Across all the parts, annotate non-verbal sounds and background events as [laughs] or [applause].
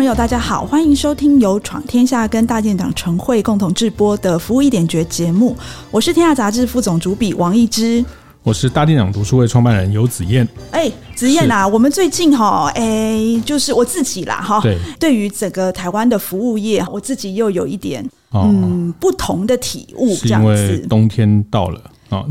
朋友，大家好，欢迎收听由闯天下跟大店长晨会共同制播的《服务一点绝》节目。我是天下杂志副总主笔王一之，我是大店长读书会创办人游子燕。哎，子燕啊，我们最近哈，哎，就是我自己啦哈，对，对于整个台湾的服务业，我自己又有一点、哦、嗯不同的体悟，这样子。冬天到了。哦，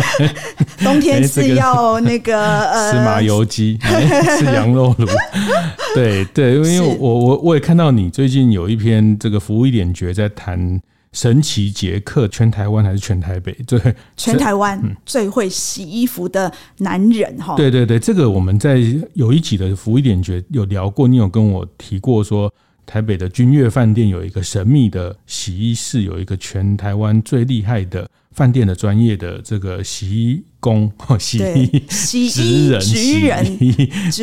[laughs] 冬天是要那个呃，吃麻油鸡，[laughs] 吃羊肉炉。[laughs] 对对，因为我我我也看到你最近有一篇这个服务一点绝在谈神奇杰克，全台湾还是全台北？对，全台湾最会洗衣服的男人哈。对对对，这个我们在有一集的服务一点绝有聊过，你有跟我提过说，台北的君悦饭店有一个神秘的洗衣室，有一个全台湾最厉害的。饭店的专业的这个洗衣工、[laughs] 洗衣洗衣职人、职人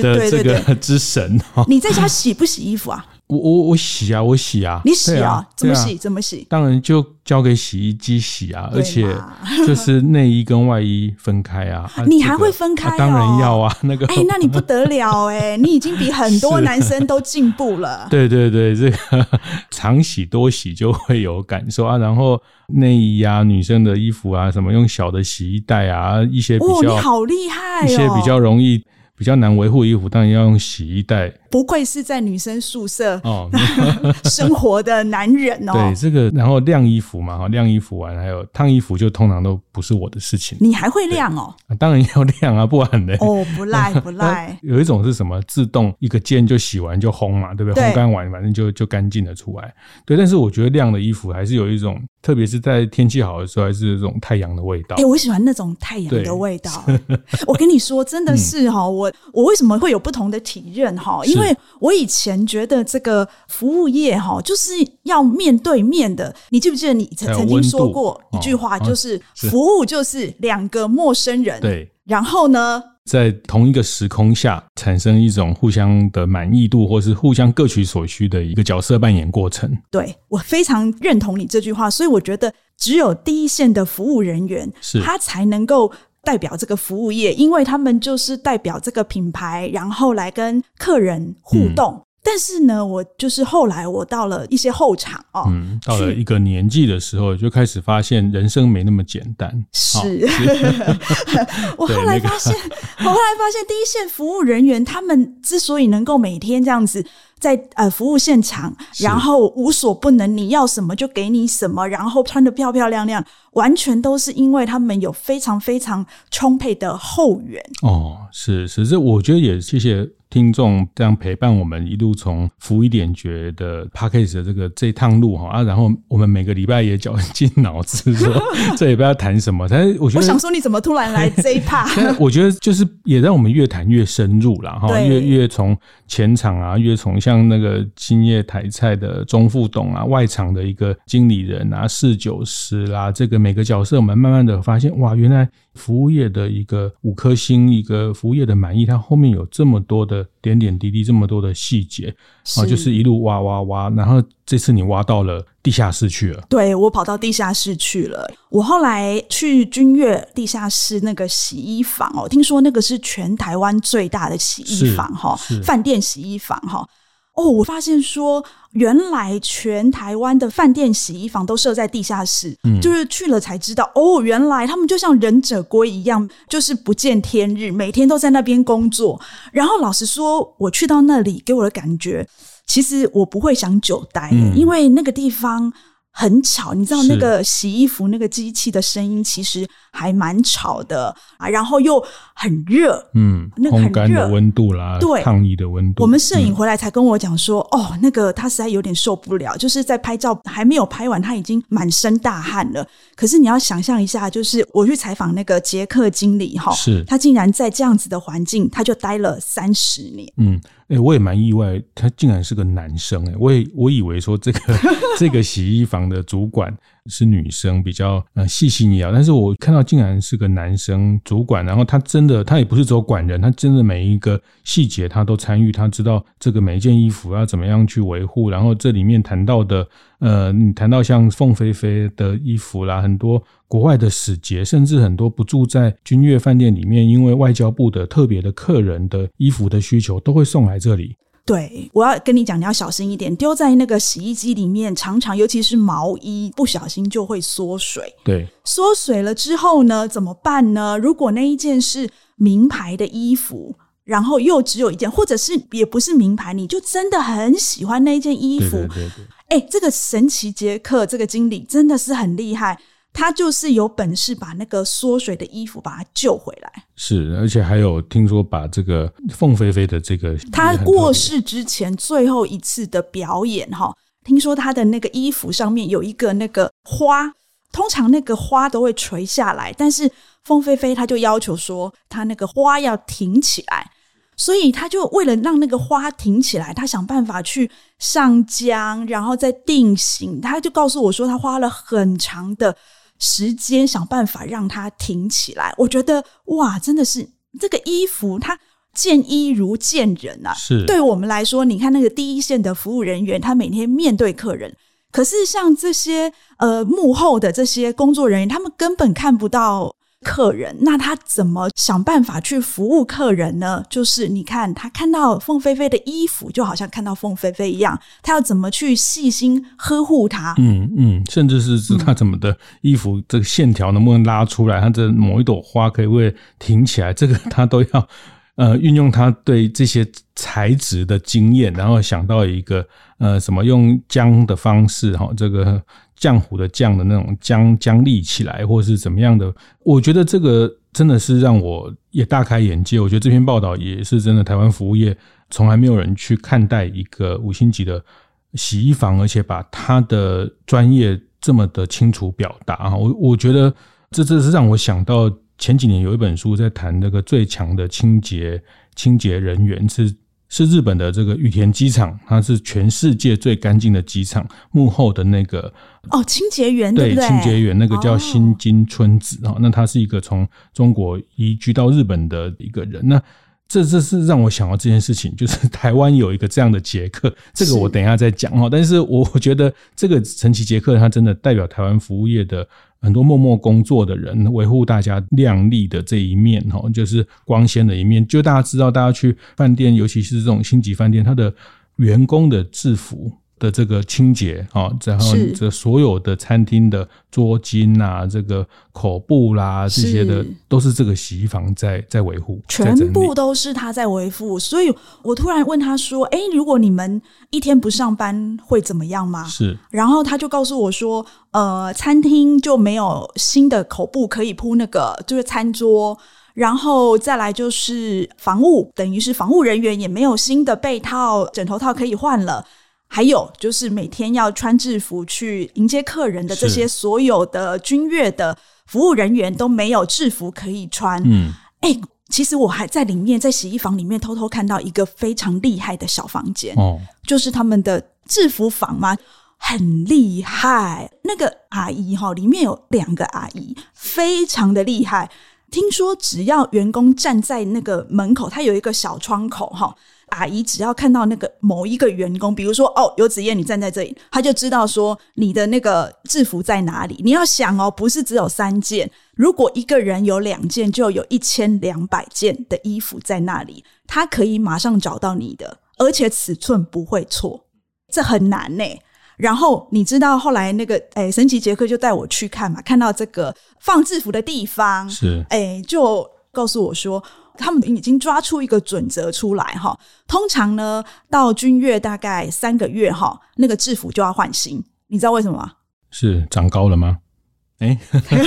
的这个之神，[laughs] 你在家洗不洗衣服啊？我我我洗啊，我洗啊，你洗啊？怎么洗？怎么洗？当然就交给洗衣机洗啊，而且就是内衣跟外衣分开啊。[laughs] 你还会分开？当然要啊，[laughs] 那个哎，那你不得了哎，[laughs] 你已经比很多男生都进步了。对对对，这个常洗多洗就会有感受啊。然后内衣啊，女生的衣服啊，什么用小的洗衣袋啊，一些比较你好厉害，一些比较容易。比较难维护衣服，当然要用洗衣袋。不愧是在女生宿舍哦 [laughs] 生活的男人哦。对这个，然后晾衣服嘛，哈，晾衣服完还有烫衣服，就通常都不是我的事情。你还会晾哦？[laughs] 当然要晾啊，不然呢？哦，不赖不赖。[laughs] 有一种是什么？自动一个键就洗完就烘嘛，对不对？烘干完反正就就干净了出来。对，但是我觉得晾的衣服还是有一种，特别是在天气好的时候，还是有这种太阳的味道。哎，我喜欢那种太阳的味道。我跟你说，真的是哈，我。我为什么会有不同的体验哈？因为我以前觉得这个服务业哈，就是要面对面的。你记不记得你曾曾经说过一句话，就是服务就是两个陌生人，对，然后呢，在同一个时空下产生一种互相的满意度，或是互相各取所需的一个角色扮演过程。对，我非常认同你这句话，所以我觉得只有第一线的服务人员，是他才能够。代表这个服务业，因为他们就是代表这个品牌，然后来跟客人互动。嗯、但是呢，我就是后来我到了一些后场哦，嗯，到了一个年纪的时候，就开始发现人生没那么简单。是，[laughs] [laughs] 我后来发现，我后来发现，第一线服务人员他们之所以能够每天这样子。在呃服务现场，然后无所不能，你要什么就给你什么，然后穿得漂漂亮亮，完全都是因为他们有非常非常充沛的后援。哦，是是，这我觉得也谢谢。听众这样陪伴我们一路从服务一点觉的 Podcast 的这个这一趟路哈啊，然后我们每个礼拜也绞尽脑汁说 [laughs] 这礼拜要谈什么，但是我觉得我想说你怎么突然来 [laughs] 这一趴？我觉得就是也让我们越谈越深入了哈，越越从前场啊，越从像那个兴业台菜的钟副董啊，外场的一个经理人啊，侍酒师啦，这个每个角色我们慢慢的发现哇，原来。服务业的一个五颗星，一个服务业的满意，它后面有这么多的点点滴滴，这么多的细节啊，就是一路挖挖挖，然后这次你挖到了地下室去了。对，我跑到地下室去了。我后来去君悦地下室那个洗衣房哦，听说那个是全台湾最大的洗衣房哈，饭店洗衣房哈。哦，我发现说，原来全台湾的饭店洗衣房都设在地下室，嗯，就是去了才知道，哦，原来他们就像忍者龟一样，就是不见天日，每天都在那边工作。然后老实说，我去到那里，给我的感觉，其实我不会想久待，嗯，因为那个地方。很吵，你知道那个洗衣服那个机器的声音其实还蛮吵的啊，然后又很热，嗯，那个很热，烘干的温度啦，对，烫衣的温度。我们摄影回来才跟我讲说，嗯、哦，那个他实在有点受不了，就是在拍照还没有拍完，他已经满身大汗了。可是你要想象一下，就是我去采访那个杰克经理哈，是他竟然在这样子的环境，他就待了三十年，嗯。哎、我也蛮意外，他竟然是个男生哎！我也我以为说这个 [laughs] 这个洗衣房的主管是女生，比较呃细心一点。但是我看到竟然是个男生主管，然后他真的，他也不是只有管人，他真的每一个细节他都参与，他知道这个每一件衣服要怎么样去维护。然后这里面谈到的，呃，你谈到像凤飞飞的衣服啦，很多国外的使节，甚至很多不住在君悦饭店里面，因为外交部的特别的客人的衣服的需求，都会送来这里。对，我要跟你讲，你要小心一点，丢在那个洗衣机里面，常常尤其是毛衣，不小心就会缩水。对，缩水了之后呢，怎么办呢？如果那一件是名牌的衣服，然后又只有一件，或者是也不是名牌，你就真的很喜欢那一件衣服。哎，这个神奇杰克这个经理真的是很厉害。他就是有本事把那个缩水的衣服把它救回来，是，而且还有听说把这个凤飞飞的这个他过世之前最后一次的表演哈，听说他的那个衣服上面有一个那个花，通常那个花都会垂下来，但是凤飞飞他就要求说他那个花要挺起来，所以他就为了让那个花挺起来，他想办法去上浆，然后再定型，他就告诉我说他花了很长的。时间想办法让它挺起来，我觉得哇，真的是这个衣服，它见衣如见人啊！是，对我们来说，你看那个第一线的服务人员，他每天面对客人，可是像这些呃幕后的这些工作人员，他们根本看不到。客人，那他怎么想办法去服务客人呢？就是你看，他看到凤飞飞的衣服，就好像看到凤飞飞一样，他要怎么去细心呵护它？嗯嗯，甚至是是他怎么的衣服这个线条能不能拉出来，他的某一朵花可以会挺起来，这个他都要呃运用他对这些材质的经验，然后想到一个呃什么用浆的方式哈，这个。浆糊的浆的那种浆浆立起来，或是怎么样的？我觉得这个真的是让我也大开眼界。我觉得这篇报道也是真的，台湾服务业从来没有人去看待一个五星级的洗衣房，而且把他的专业这么的清楚表达啊！我我觉得这这是让我想到前几年有一本书在谈那个最强的清洁清洁人员是。是日本的这个羽田机场，它是全世界最干净的机场。幕后的那个哦，清洁员对，对对清洁员那个叫新金春子啊，哦、那他是一个从中国移居到日本的一个人。那这这是让我想到这件事情，就是 [laughs] 台湾有一个这样的杰克，这个我等一下再讲哈。但是我觉得这个神奇杰克，他真的代表台湾服务业的。很多默默工作的人，维护大家亮丽的这一面，哈，就是光鲜的一面。就大家知道，大家去饭店，尤其是这种星级饭店，它的员工的制服。的这个清洁啊，然后这所有的餐厅的桌巾啊，这个口布啦，这些的都是这个洗衣房在在维护，全部都是他在维护。所以我突然问他说：“哎，如果你们一天不上班会怎么样吗？”是，然后他就告诉我说：“呃，餐厅就没有新的口布可以铺那个，就是餐桌，然后再来就是防务，等于是防务人员也没有新的被套、枕头套可以换了。”还有就是每天要穿制服去迎接客人的这些所有的君悦的服务人员都没有制服可以穿。嗯，哎，其实我还在里面，在洗衣房里面偷偷看到一个非常厉害的小房间哦，就是他们的制服房嘛，很厉害。那个阿姨哈，里面有两个阿姨，非常的厉害。听说只要员工站在那个门口，他有一个小窗口哈。阿姨只要看到那个某一个员工，比如说哦，游子燕，你站在这里，他就知道说你的那个制服在哪里。你要想哦，不是只有三件，如果一个人有两件，就有一千两百件的衣服在那里，他可以马上找到你的，而且尺寸不会错，这很难呢。然后你知道后来那个诶，神奇杰克就带我去看嘛，看到这个放制服的地方是诶，就告诉我说。他们已经抓出一个准则出来哈，通常呢，到君乐大概三个月哈，那个制服就要换新，你知道为什么吗？是长高了吗？哎，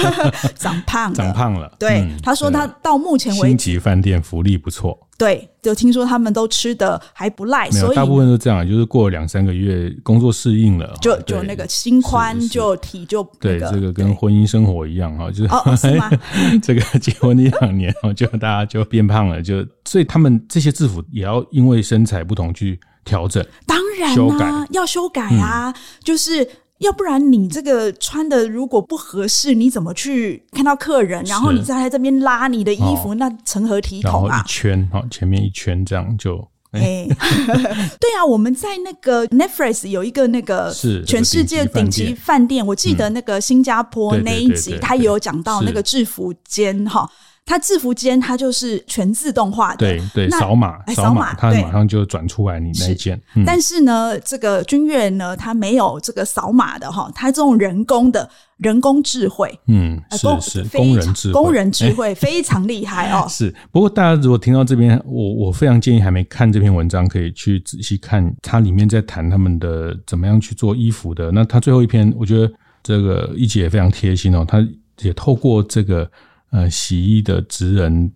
[laughs] 长胖了，长胖了。对，嗯、他说他到目前为止，星级饭店福利不错。对，就听说他们都吃的还不赖，所以大部分都这样，就是过了两三个月，工作适应了，就就那个心宽，就体就、那个、对，这个跟婚姻生活一样哈，就是哦，是吗？[laughs] 这个结婚一两年哦，就大家就变胖了，就所以他们这些制服也要因为身材不同去调整，当然修改要修改啊，嗯、就是。要不然你这个穿的如果不合适，你怎么去看到客人？然后你再在这边拉你的衣服，哦、那成何体统啊？一圈哈，前面一圈这样就哎，欸、[laughs] 对啊，我们在那个 Netflix 有一个那个是全世界顶级饭店，我记得那个新加坡那一集，他也有讲到那个制服间哈。它制服间，它就是全自动化的，对对，扫码扫码，它马上就转出来你那一件。嗯、但是呢，这个君悦呢，它没有这个扫码的哈，它这种人工的人工智慧，嗯，是是工人智慧，工人智慧非常厉害哦。[laughs] 是，不过大家如果听到这边，我我非常建议还没看这篇文章，可以去仔细看，它里面在谈他们的怎么样去做衣服的。那它最后一篇，我觉得这个一姐也非常贴心哦，她也透过这个。呃，洗衣的职人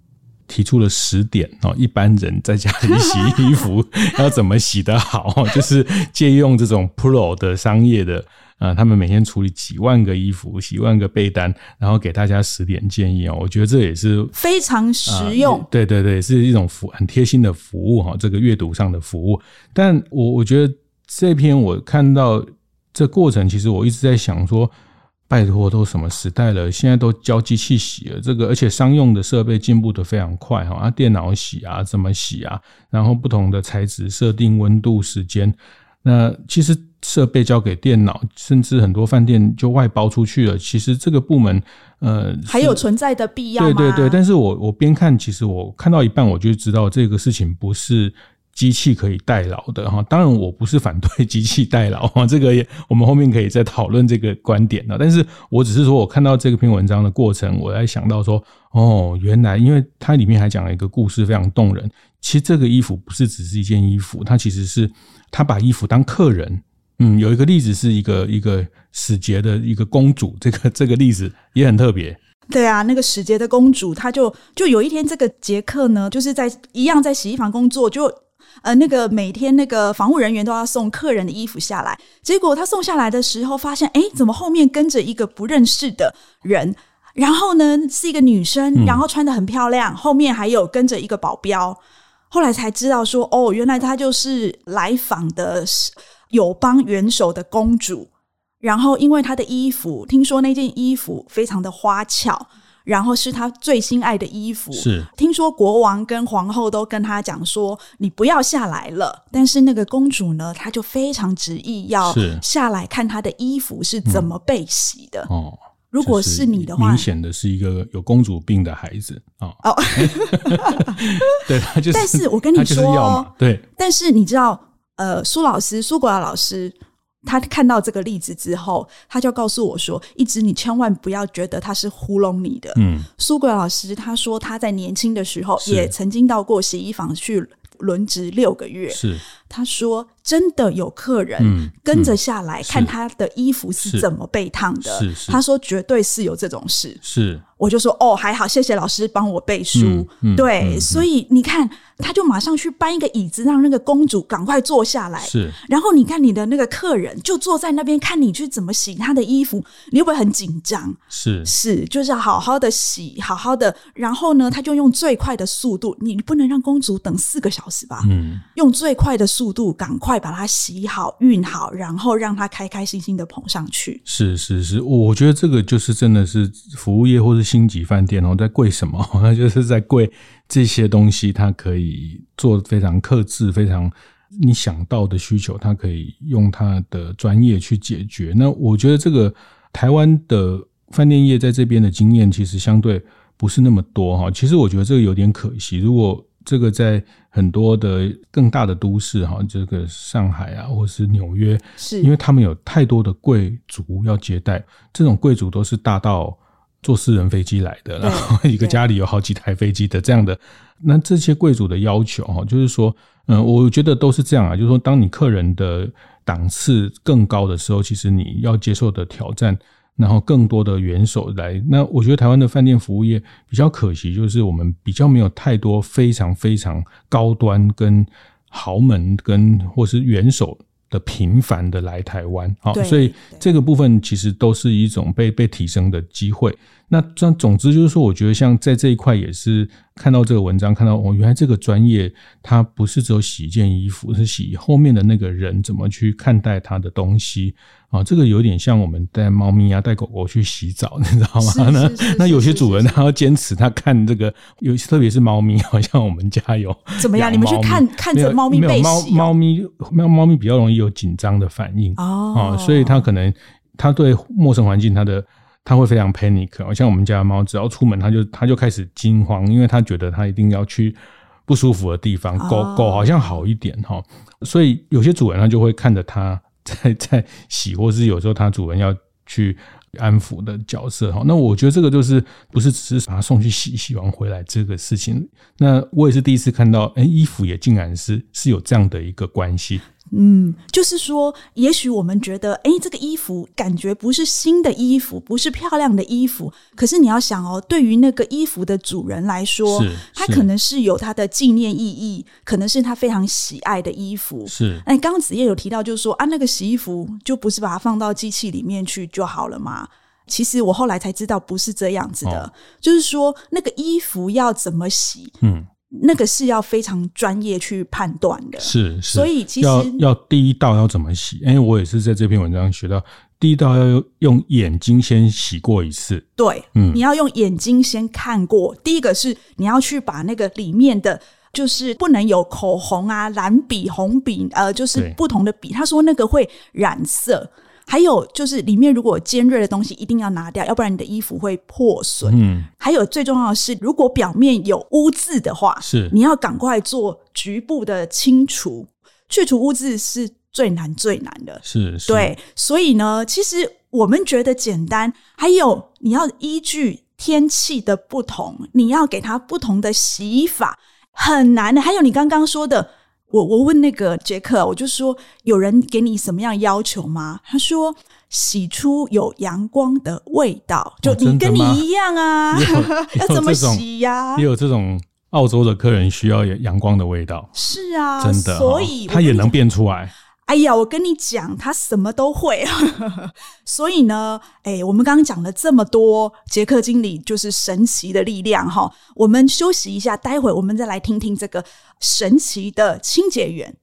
提出了十点哦，一般人在家里洗衣服 [laughs] 要怎么洗得好，就是借用这种 Pro 的商业的，呃，他们每天处理几万个衣服、几万个被单，然后给大家十点建议哦。我觉得这也是非常实用，呃，对对对，是一种服很贴心的服务哈，这个阅读上的服务。但我我觉得这篇我看到这过程，其实我一直在想说。拜托，都什么时代了？现在都教机器洗了，这个而且商用的设备进步的非常快哈，啊，电脑洗啊，怎么洗啊？然后不同的材质设定温度、时间，那其实设备交给电脑，甚至很多饭店就外包出去了。其实这个部门，呃，还有存在的必要吗？对对对，但是我我边看，其实我看到一半，我就知道这个事情不是。机器可以代劳的哈，当然我不是反对机器代劳哈，[laughs] 这个也我们后面可以再讨论这个观点的。但是我只是说我看到这篇文章的过程，我在想到说，哦，原来因为它里面还讲了一个故事，非常动人。其实这个衣服不是只是一件衣服，它其实是他把衣服当客人。嗯，有一个例子是一个一个使节的一个公主，这个这个例子也很特别。对啊，那个使节的公主，她就就有一天这个杰克呢，就是在一样在洗衣房工作，就。呃，那个每天那个防务人员都要送客人的衣服下来，结果他送下来的时候，发现哎，怎么后面跟着一个不认识的人？然后呢，是一个女生，然后穿得很漂亮，嗯、后面还有跟着一个保镖。后来才知道说，哦，原来她就是来访的友邦元首的公主。然后因为她的衣服，听说那件衣服非常的花俏。然后是他最心爱的衣服。是，听说国王跟皇后都跟他讲说：“你不要下来了。”但是那个公主呢，她就非常执意要下来看她的衣服是怎么被洗的。嗯、哦，如果是你的话，明显的是一个有公主病的孩子啊。哦，[laughs] 对，他就是。但是我跟你说，对。但是你知道，呃，苏老师，苏国华老师。他看到这个例子之后，他就告诉我说：“一直你千万不要觉得他是糊弄你的。”嗯，苏格老师他说他在年轻的时候也曾经到过洗衣房去轮值六个月。是，他说真的有客人跟着下来看他的衣服是怎么被烫的。他说绝对是有这种事。是，我就说哦，还好，谢谢老师帮我背书。对，嗯、所以你看。他就马上去搬一个椅子，让那个公主赶快坐下来。是，然后你看你的那个客人就坐在那边看你去怎么洗他的衣服，你会不会很紧张？是是，就是要好好的洗，好好的。然后呢，他就用最快的速度，你不能让公主等四个小时吧？嗯，用最快的速速度赶快把它洗好、熨好，然后让他开开心心的捧上去。是是是，我觉得这个就是真的是服务业或是星级饭店哦，在贵什么？那 [laughs] 就是在贵。这些东西，它可以做非常克制，非常你想到的需求，它可以用它的专业去解决。那我觉得这个台湾的饭店业在这边的经验，其实相对不是那么多哈。其实我觉得这个有点可惜。如果这个在很多的更大的都市哈，这个上海啊，或是纽约，是因为他们有太多的贵族要接待，这种贵族都是大到。坐私人飞机来的，然后 [laughs] 一个家里有好几台飞机的这样的，那这些贵族的要求哈，就是说，嗯，我觉得都是这样啊，就是说，当你客人的档次更高的时候，其实你要接受的挑战，然后更多的元首来，那我觉得台湾的饭店服务业比较可惜，就是我们比较没有太多非常非常高端跟豪门跟或是元首。的频繁的来台湾，好，所以这个部分其实都是一种被被提升的机会。那这总之就是说，我觉得像在这一块也是看到这个文章，看到哦，原来这个专业它不是只有洗一件衣服，是洗后面的那个人怎么去看待他的东西啊，这个有点像我们带猫咪啊、带狗狗去洗澡，你知道吗？那那有些主人他要坚持，他看这个，有特别是猫咪，好像我们家有 [laughs] 怎么样？你们去看看着猫咪被洗，猫猫咪猫猫咪比较容易有紧张的反应哦，所以它可能它对陌生环境它的它会非常 panic，好像我们家的猫，只要出门它就它就开始惊慌，因为它觉得它一定要去不舒服的地方。狗狗好像好一点哈，所以有些主人他就会看着它。在 [laughs] 在洗，或是有时候它主人要去安抚的角色哈，那我觉得这个就是不是只是把它送去洗，洗完回来这个事情。那我也是第一次看到，哎，衣服也竟然是是有这样的一个关系。嗯，就是说，也许我们觉得，哎，这个衣服感觉不是新的衣服，不是漂亮的衣服。可是你要想哦，对于那个衣服的主人来说，他可能是有他的纪念意义，可能是他非常喜爱的衣服。是，哎，刚刚子叶有提到，就是说啊，那个洗衣服就不是把它放到机器里面去就好了吗？其实我后来才知道，不是这样子的。哦，就是说，那个衣服要怎么洗？嗯。那个是要非常专业去判断的，是，是，所以其实要要第一道要怎么洗？因为我也是在这篇文章学到，第一道要用眼睛先洗过一次。对，嗯，你要用眼睛先看过。第一个是你要去把那个里面的，就是不能有口红啊、蓝笔、红笔，呃，就是不同的笔。他说那个会染色。还有就是里面如果有尖锐的东西一定要拿掉，要不然你的衣服会破损。嗯，还有最重要的是，如果表面有污渍的话，是你要赶快做局部的清除，去除污渍是最难最难的。是，是，对，所以呢，其实我们觉得简单，还有你要依据天气的不同，你要给它不同的洗法，很难的。还有你刚刚说的。我我问那个杰克，我就说有人给你什么样要求吗？他说洗出有阳光的味道，就你跟你一样啊，[laughs] 要怎么洗呀？也有这种澳洲的客人需要阳光的味道，是啊，真的，所以他也能变出来。哎呀，我跟你讲，他什么都会，[laughs] 所以呢，哎，我们刚刚讲了这么多，杰克经理就是神奇的力量哈。我们休息一下，待会我们再来听听这个神奇的清洁员。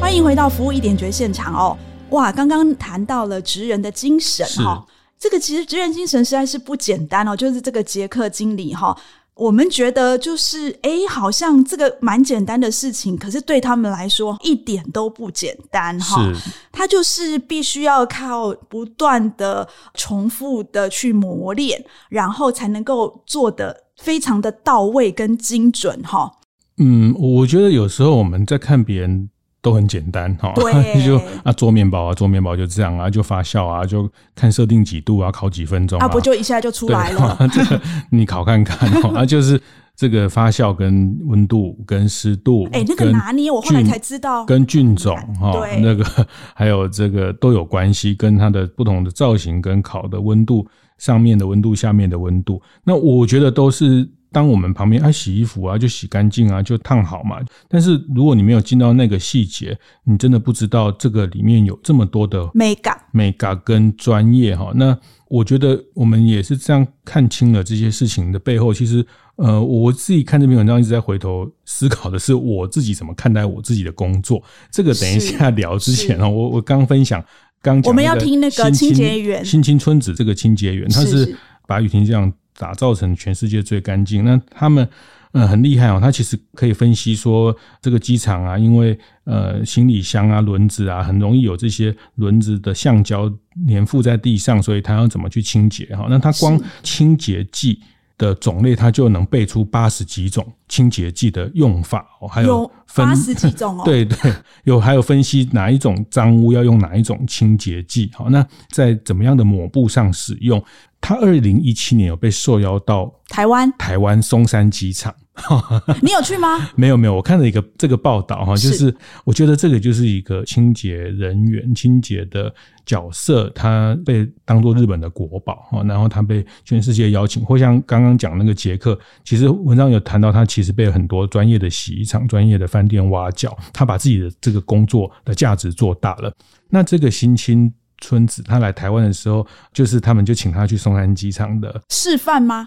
欢迎回到服务一点绝现场哦！哇，刚刚谈到了职人的精神哈。这个其实职人精神实在是不简单哦，就是这个杰克经理哈，我们觉得就是哎，好像这个蛮简单的事情，可是对他们来说一点都不简单哈。他就是必须要靠不断的重复的去磨练，然后才能够做得非常的到位跟精准哈。嗯，我觉得有时候我们在看别人。都很简单哈，对。[laughs] 就啊做面包啊做面包就这样啊就发酵啊就看设定几度啊烤几分钟啊，啊不就一下就出来了？[laughs] 这个你烤看看啊，就是这个发酵跟温度跟湿度，哎、欸，那个拿捏我后来才知道，跟菌种哈，那个 [laughs] 还有这个都有关系，跟它的不同的造型跟烤的温度，上面的温度下面的温度，那我觉得都是。当我们旁边啊洗衣服啊就洗干净啊就烫好嘛，但是如果你没有进到那个细节，你真的不知道这个里面有这么多的美感、美感跟专业哈。那我觉得我们也是这样看清了这些事情的背后。其实呃，我自己看这篇文章一直在回头思考的是我自己怎么看待我自己的工作。这个等一下聊之前哦，我我刚分享刚讲我们要听那个清洁员新青春子这个清洁员，他是把雨婷这样。打造成全世界最干净。那他们嗯很厉害哦，他其实可以分析说这个机场啊，因为呃行李箱啊、轮子啊，很容易有这些轮子的橡胶粘附在地上，所以他要怎么去清洁哈？那他光清洁剂的种类，它就能背出八十几种清洁剂的用法哦，还有八十几种哦，[laughs] 对对，有还有分析哪一种脏污要用哪一种清洁剂好，那在怎么样的抹布上使用？它二零一七年有被受邀到台湾台湾松山机场，[laughs] 你有去吗？[laughs] 没有没有，我看了一个这个报道哈，就是我觉得这个就是一个清洁人员、清洁的角色，他被当做日本的国宝哈，然后他被全世界邀请，或像刚刚讲那个杰克，其实文章有谈到他其实被很多专业的洗衣厂、专业的饭店挖角，他把自己的这个工作的价值做大了。那这个新青。村子他来台湾的时候，就是他们就请他去松山机场的示范吗？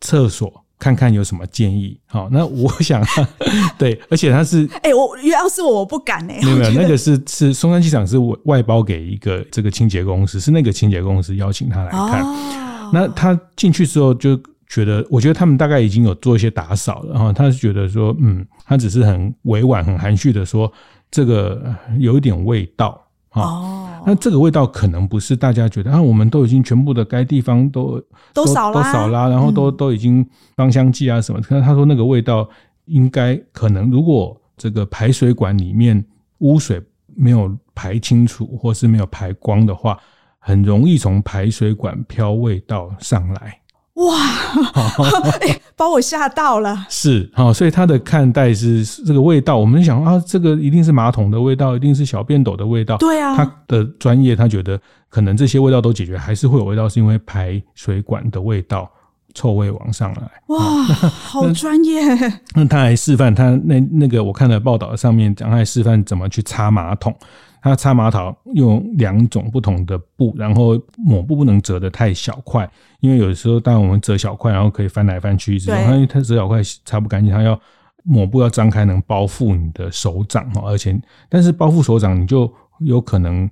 厕所看看有什么建议。好，那我想，[laughs] 对，而且他是，[laughs] 哎、欸，我要是我，我不敢哎、欸。没有没有，那个是是松山机场是外包给一个这个清洁公司，是那个清洁公司邀请他来看。哦、那他进去之后就觉得，我觉得他们大概已经有做一些打扫了，然后他是觉得说，嗯，他只是很委婉、很含蓄的说，这个有一点味道。哦，那这个味道可能不是大家觉得啊，我们都已经全部的该地方都都扫都扫啦，然后都都已经芳香剂啊什么。可是他说那个味道应该可能，如果这个排水管里面污水没有排清楚，或是没有排光的话，很容易从排水管飘味道上来。哇、欸，[laughs] 把我吓到了。是，好，所以他的看待是这个味道。我们想啊，这个一定是马桶的味道，一定是小便斗的味道。对啊，他的专业，他觉得可能这些味道都解决，还是会有味道，是因为排水管的味道，臭味往上来。哇，[laughs] 好专业。那，那他还示范，他那那个我看了报道上面讲，他还示范怎么去擦马桶。他擦马桶用两种不同的布，然后抹布不能折得太小块，因为有的时候，当我们折小块，然后可以翻来翻去，一直用。因为它折小块擦不干净，它要抹布要张开，能包覆你的手掌，而且，但是包覆手掌你就有可能。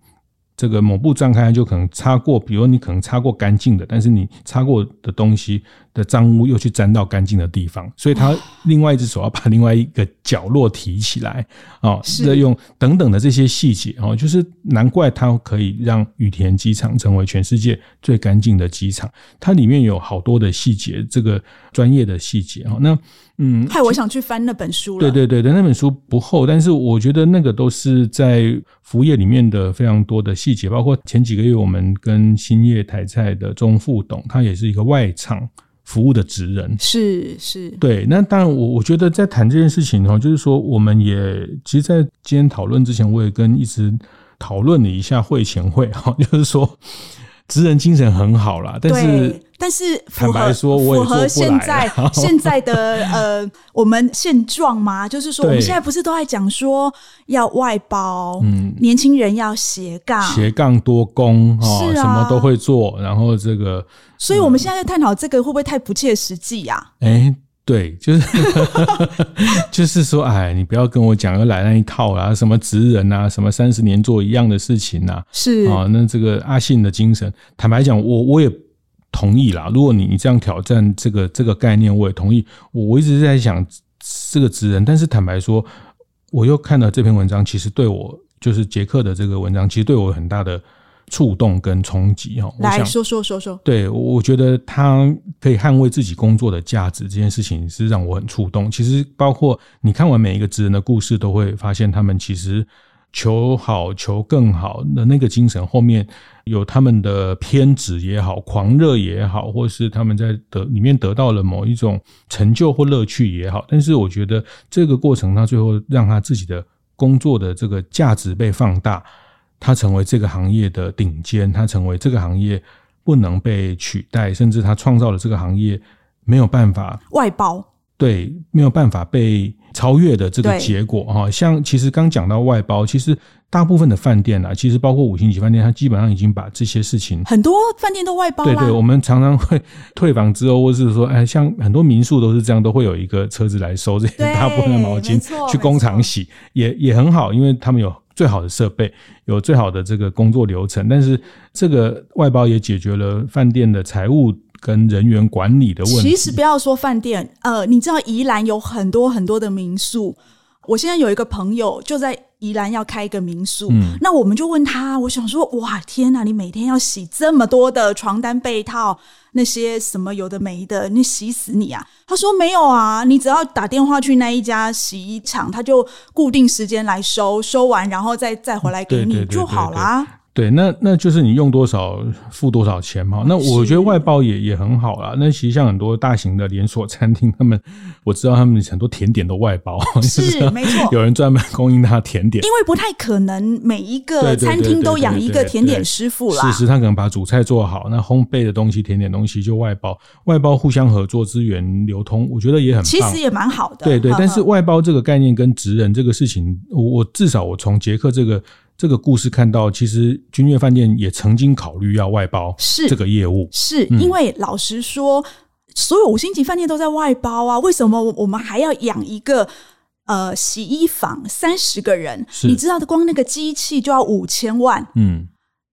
这个抹布张开就可能擦过，比如你可能擦过干净的，但是你擦过的东西的脏污又去沾到干净的地方，所以他另外一只手要把另外一个角落提起来啊，是用等等的这些细节哦，就是难怪它可以让羽田机场成为全世界最干净的机场，它里面有好多的细节，这个专业的细节啊，那。嗯，害我想去翻那本书了。对对对，那本书不厚，但是我觉得那个都是在服务业里面的非常多的细节，包括前几个月我们跟兴业台菜的钟副董，他也是一个外场服务的职人。是是，对。那当然，我我觉得在谈这件事情哈，就是说，我们也其实，在今天讨论之前，我也跟一直讨论了一下会前会哈，[laughs] 就是说。职人精神很好啦，但是但是坦白说，我符合现在 [laughs] 现在的呃我们现状吗？就是说，我们现在不是都在讲说要外包，嗯，年轻人要斜杠，斜杠多工啊，什么都会做，然后这个，所以我们现在在探讨这个会不会太不切实际呀？哎。对，就是 [laughs] 就是说，哎，你不要跟我讲又来那一套啊，什么职人啊，什么三十年做一样的事情呐，是啊，那这个阿信的精神，坦白讲，我我也同意啦。如果你你这样挑战这个这个概念，我也同意。我我一直在想这个职人，但是坦白说，我又看了这篇文章，其实对我就是杰克的这个文章，其实对我有很大的。触动跟冲击哈，来说说说说。对，我觉得他可以捍卫自己工作的价值这件事情是让我很触动。其实包括你看完每一个职人的故事，都会发现他们其实求好、求更好的那个精神后面有他们的偏执也好、狂热也好，或是他们在得里面得到了某一种成就或乐趣也好。但是我觉得这个过程，他最后让他自己的工作的这个价值被放大。他成为这个行业的顶尖，他成为这个行业不能被取代，甚至他创造了这个行业没有办法外包，对，没有办法被超越的这个结果哈。像其实刚讲到外包，其实大部分的饭店啊，其实包括五星级饭店，它基本上已经把这些事情很多饭店都外包了。对对，我们常常会 [laughs] 退房之后，或是说，哎，像很多民宿都是这样，都会有一个车子来收这些大部分的毛巾去工厂洗，也也很好，因为他们有。最好的设备，有最好的这个工作流程，但是这个外包也解决了饭店的财务跟人员管理的问题。其实不要说饭店，呃，你知道宜兰有很多很多的民宿。我现在有一个朋友就在宜兰要开一个民宿，嗯，那我们就问他，我想说，哇，天哪，你每天要洗这么多的床单被套。那些什么有的没的，你洗死你啊！他说没有啊，你只要打电话去那一家洗衣厂，他就固定时间来收，收完然后再再回来给你就好啦。对，那那就是你用多少付多少钱嘛。那我觉得外包也也很好啦。那其实像很多大型的连锁餐厅，他们我知道他们很多甜点都外包，是没错，有人专门供应他甜点，因为不太可能每一个餐厅都养一个甜点师傅啦。事实他可能把主菜做好，那烘焙的东西、甜点东西就外包，外包互相合作、资源流通，我觉得也很棒，其实也蛮好的。对对，但是外包这个概念跟职人这个事情，我我至少我从杰克这个。这个故事看到，其实君悦饭店也曾经考虑要外包是这个业务，是因为老实说，所有五星级饭店都在外包啊，为什么我们还要养一个呃洗衣房三十个人？你知道的，光那个机器就要五千万，嗯，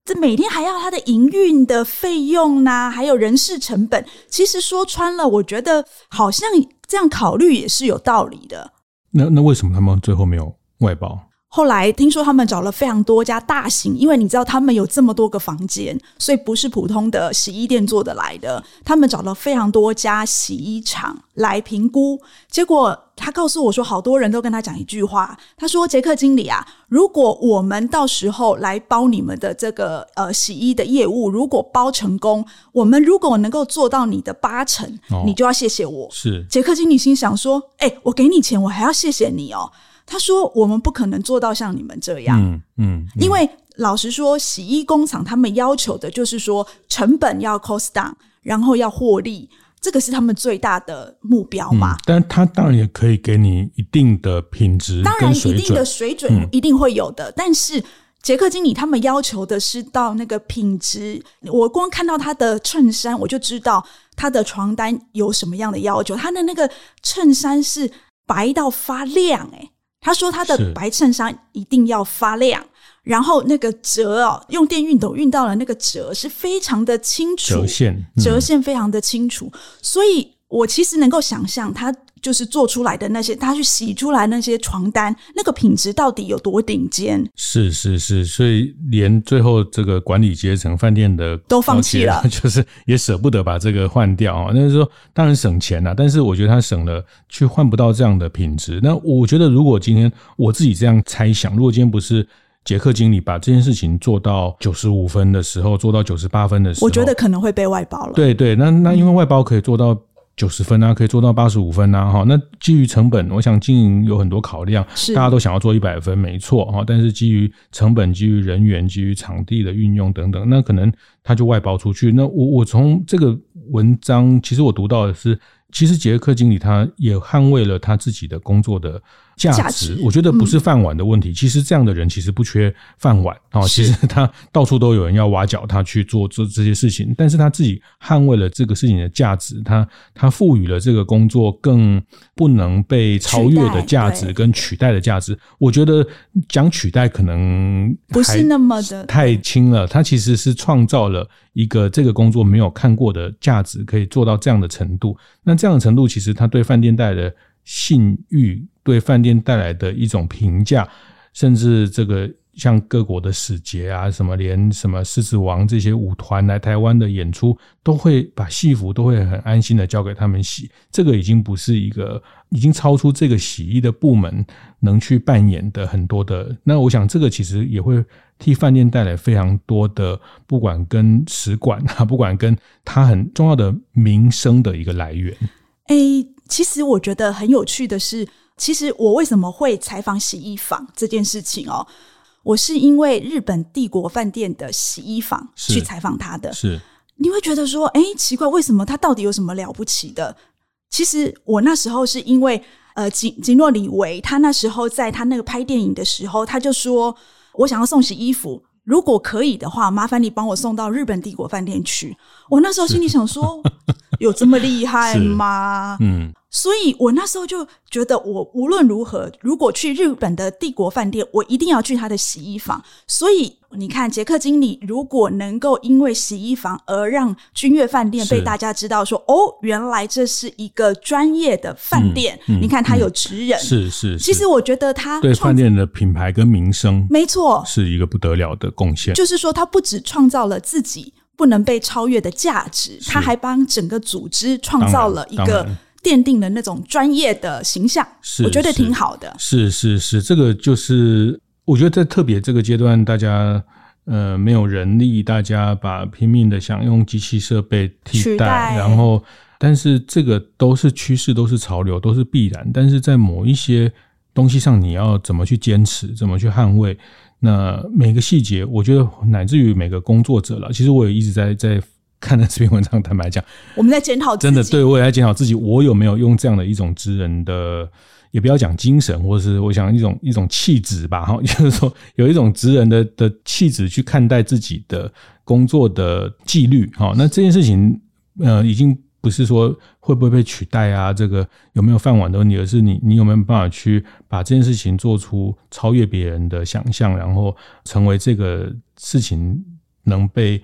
这每天还要它的营运的费用呐、啊，还有人事成本。其实说穿了，我觉得好像这样考虑也是有道理的。那那为什么他们最后没有外包？后来听说他们找了非常多家大型，因为你知道他们有这么多个房间，所以不是普通的洗衣店做得来的。他们找了非常多家洗衣厂来评估，结果他告诉我说，好多人都跟他讲一句话，他说：“杰克经理啊，如果我们到时候来包你们的这个呃洗衣的业务，如果包成功，我们如果能够做到你的八成，哦，你就要谢谢我。”是杰克经理心想说：“哎，我给你钱，我还要谢谢你哦。”他说：“我们不可能做到像你们这样，嗯嗯，嗯，因为老实说，洗衣工厂他们要求的就是说成本要 cost down，然后要获利，这个是他们最大的目标嘛。嗯、但他当然也可以给你一定的品质，当然一定的水准一定会有的。嗯、但是杰克经理他们要求的是到那个品质，我光看到他的衬衫，我就知道他的床单有什么样的要求。他的那个衬衫是白到发亮、欸，诶他说他的白衬衫一定要发亮，然后那个折哦，用电熨斗熨到了那个折是非常的清楚，折线、嗯、折线非常的清楚，所以我其实能够想象他。就是做出来的那些，他去洗出来那些床单，那个品质到底有多顶尖？是是是，所以连最后这个管理阶层、饭店的都放弃了，[laughs] 就是也舍不得把这个换掉啊。那就是说，当然省钱了，但是我觉得他省了，却换不到这样的品质。那我觉得，如果今天我自己这样猜想，如果今天不是杰克经理把这件事情做到九十五分的时候，做到九十八分的时候，我觉得可能会被外包了。对对，那那因为外包可以做到。九十分啊，可以做到八十五分啊，哈。那基于成本，我想经营有很多考量，是大家都想要做一百分，没错哈。但是基于成本、基于人员、基于场地的运用等等，那可能他就外包出去。那我我从这个文章，其实我读到的是。其实杰克经理他也捍卫了他自己的工作的价值，我觉得不是饭碗的问题。其实这样的人其实不缺饭碗啊，其实他到处都有人要挖角他去做这这些事情，但是他自己捍卫了这个事情的价值，他他赋予了这个工作更不能被超越的价值跟取代的价值。我觉得讲取代可能不是那么的太轻了，他其实是创造了一个这个工作没有看过的价值，可以做到这样的程度。那这样的程度，其实他对饭店带来的信誉，对饭店带来的一种评价，甚至这个像各国的使节啊，什么连什么狮子王这些舞团来台湾的演出，都会把戏服都会很安心的交给他们洗。这个已经不是一个，已经超出这个洗衣的部门能去扮演的很多的。那我想，这个其实也会替饭店带来非常多的，不管跟使馆啊，不管跟他很重要的名声的一个来源。诶、欸，其实我觉得很有趣的是，其实我为什么会采访洗衣房这件事情哦？我是因为日本帝国饭店的洗衣房去采访他的。是，你会觉得说，哎、欸，奇怪，为什么他到底有什么了不起的？其实我那时候是因为，呃，吉吉诺里维他那时候在他那个拍电影的时候，他就说我想要送洗衣服。如果可以的话，麻烦你帮我送到日本帝国饭店去。我那时候心里想说，[laughs] 有这么厉害吗？嗯。所以我那时候就觉得，我无论如何，如果去日本的帝国饭店，我一定要去他的洗衣房。所以你看，杰克经理如果能够因为洗衣房而让君悦饭店被大家知道说，说哦，原来这是一个专业的饭店。嗯嗯、你看他有职人，是是。其实我觉得他对饭店的品牌跟名声，没错，是一个不得了的贡献。就是说，他不只创造了自己不能被超越的价值，他还帮整个组织创造了一个。奠定了那种专业的形象，是我觉得挺好的。是是是，这个就是我觉得在特别这个阶段，大家呃没有人力，大家把拼命的想用机器设备替代，然后但是这个都是趋势，都是潮流，都是必然。但是在某一些东西上，你要怎么去坚持，怎么去捍卫？那每个细节，我觉得乃至于每个工作者了，其实我也一直在在。看了这篇文章，坦白讲，我们在检讨，真的对我也在检讨自己，我有没有用这样的一种职人的，也不要讲精神，或者是我想一种一种气质吧，哈，[laughs] 就是说有一种职人的的气质去看待自己的工作的纪律，哈，那这件事情，呃，已经不是说会不会被取代啊，这个有没有饭碗的问题，而是你你有没有办法去把这件事情做出超越别人的想象，然后成为这个事情能被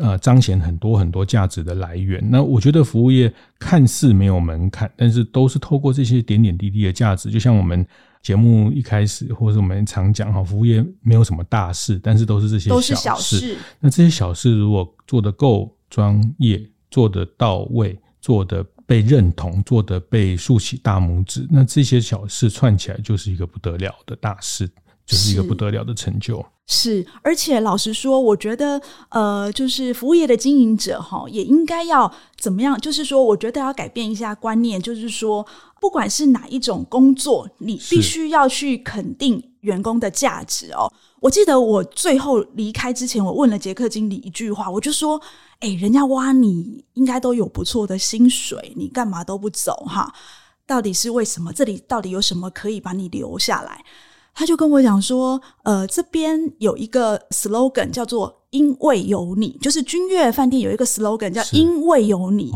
呃彰显很多很多价值的来源。那我觉得服务业看似没有门槛，但是都是透过这些点点滴滴的价值，就像我们节目一开始或者我们常讲哈，服务业没有什么大事，但是都是这些小事。都是小事。那这些小事如果做得够专业。做得到位，做得被认同，做得被竖起大拇指，那这些小事串起来就是一个不得了的大事，就是一个不得了的成就。是，而且老实说，我觉得，呃，就是服务业的经营者哈，也应该要怎么样？就是说，我觉得要改变一下观念，就是说，不管是哪一种工作，你必须要去肯定员工的价值哦。我记得我最后离开之前，我问了杰克经理一句话，我就说。哎，人家挖你应该都有不错的薪水，你干嘛都不走哈？到底是为什么？这里到底有什么可以把你留下来？他就跟我讲说，呃，这边有一个 slogan 叫做“因为有你”，就是君悦饭店有一个 slogan 叫“因为有你”。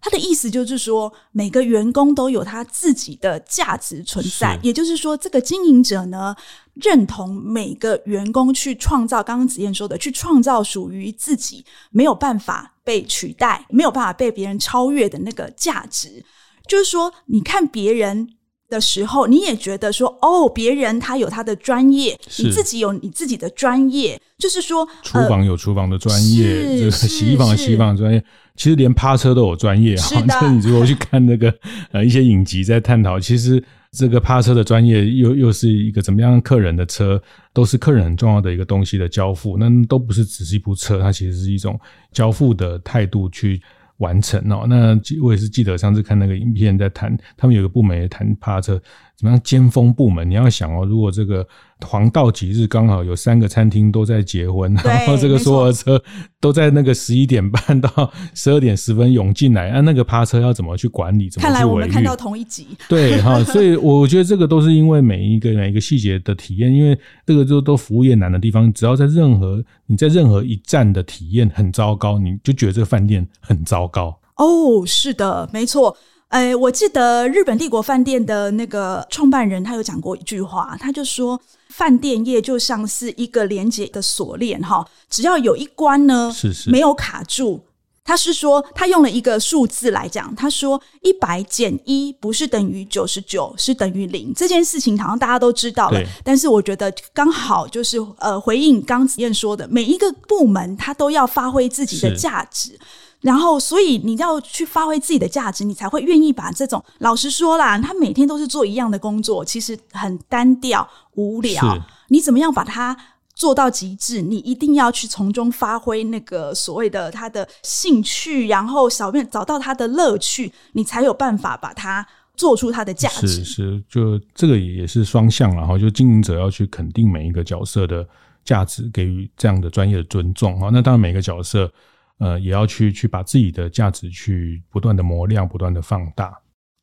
他的意思就是说，每个员工都有他自己的价值存在，也就是说，这个经营者呢，认同每个员工去创造，刚刚子燕说的，去创造属于自己没有办法被取代、没有办法被别人超越的那个价值。就是说，你看别人的时候，你也觉得说，哦，别人他有他的专业，你自己有你自己的专业。就是说，厨房有厨房的专业，这个洗衣房有洗衣房的专业。其实连趴车都有专业哈，[laughs] 就你如果去看那个呃一些影集，在探讨，其实这个趴车的专业又又是一个怎么样客人的车，都是客人很重要的一个东西的交付，那都不是只是一部车，它其实是一种交付的态度去完成哦。那我也是记得上次看那个影片，在谈他们有个部门也谈帕车。怎么样尖峰部门？你要想哦，如果这个黄道吉日刚好有三个餐厅都在结婚，然后这个所有的车都在那个十一点半到十二点十分涌进来，那那个趴车要怎么去管理？怎么去维运？看来我们看到同一集。对哈，[laughs] 所以我觉得这个都是因为每一个每一个细节的体验，因为这个就都服务业难的地方，只要在任何你在任何一站的体验很糟糕，你就觉得这个饭店很糟糕。哦，是的，没错。哎，我记得日本帝国饭店的那个创办人，他有讲过一句话，他就说，饭店业就像是一个连接的锁链，哈，只要有一关呢，是是。没有卡住，他是说，他用了一个数字来讲，他说一百减一不是等于九十九，是等于零。这件事情好像大家都知道了，但是我觉得刚好就是呃，回应刚子燕说的，每一个部门他都要发挥自己的价值。然后，所以你要去发挥自己的价值，你才会愿意把这种老实说啦，他每天都是做一样的工作，其实很单调无聊。你怎么样把它做到极致？你一定要去从中发挥那个所谓的他的兴趣，然后小便找到他的乐趣，你才有办法把它做出它的价值。是是，就这个也是双向，然后就经营者要去肯定每一个角色的价值，给予这样的专业的尊重啊。那当然每个角色。呃，也要去去把自己的价值去不断的磨亮，不断的放大。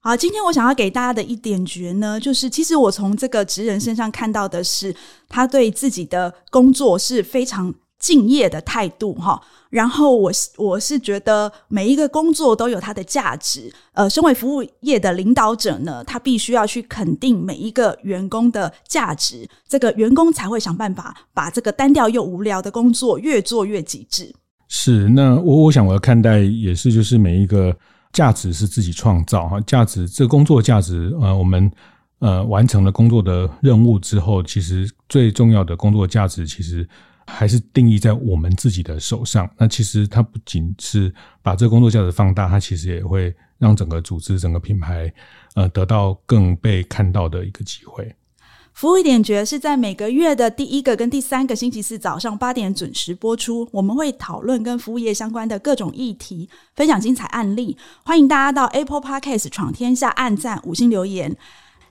好，今天我想要给大家的一点诀呢，就是其实我从这个职人身上看到的是，他对自己的工作是非常敬业的态度哈。然后我是我是觉得每一个工作都有它的价值。呃，身为服务业的领导者呢，他必须要去肯定每一个员工的价值，这个员工才会想办法把这个单调又无聊的工作越做越极致。是，那我我想我要看待也是，就是每一个价值是自己创造哈，价值这工作价值，呃，我们呃完成了工作的任务之后，其实最重要的工作价值，其实还是定义在我们自己的手上。那其实它不仅是把这个工作价值放大，它其实也会让整个组织、整个品牌，呃，得到更被看到的一个机会。服务一点绝是在每个月的第一个跟第三个星期四早上八点准时播出。我们会讨论跟服务业相关的各种议题，分享精彩案例。欢迎大家到 Apple Podcast 闯天下按赞五星留言。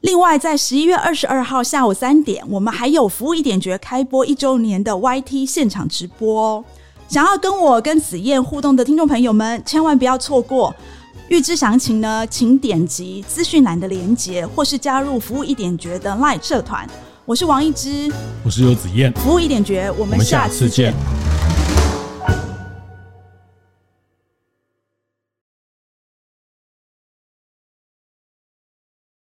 另外，在十一月二十二号下午三点，我们还有服务一点绝开播一周年的 YT 现场直播哦。想要跟我跟子燕互动的听众朋友们，千万不要错过。预知详情呢，请点击资讯栏的连结，或是加入服务一点觉的 LINE 社团。我是王一之，我是游子燕，服务一点觉，我们下次见。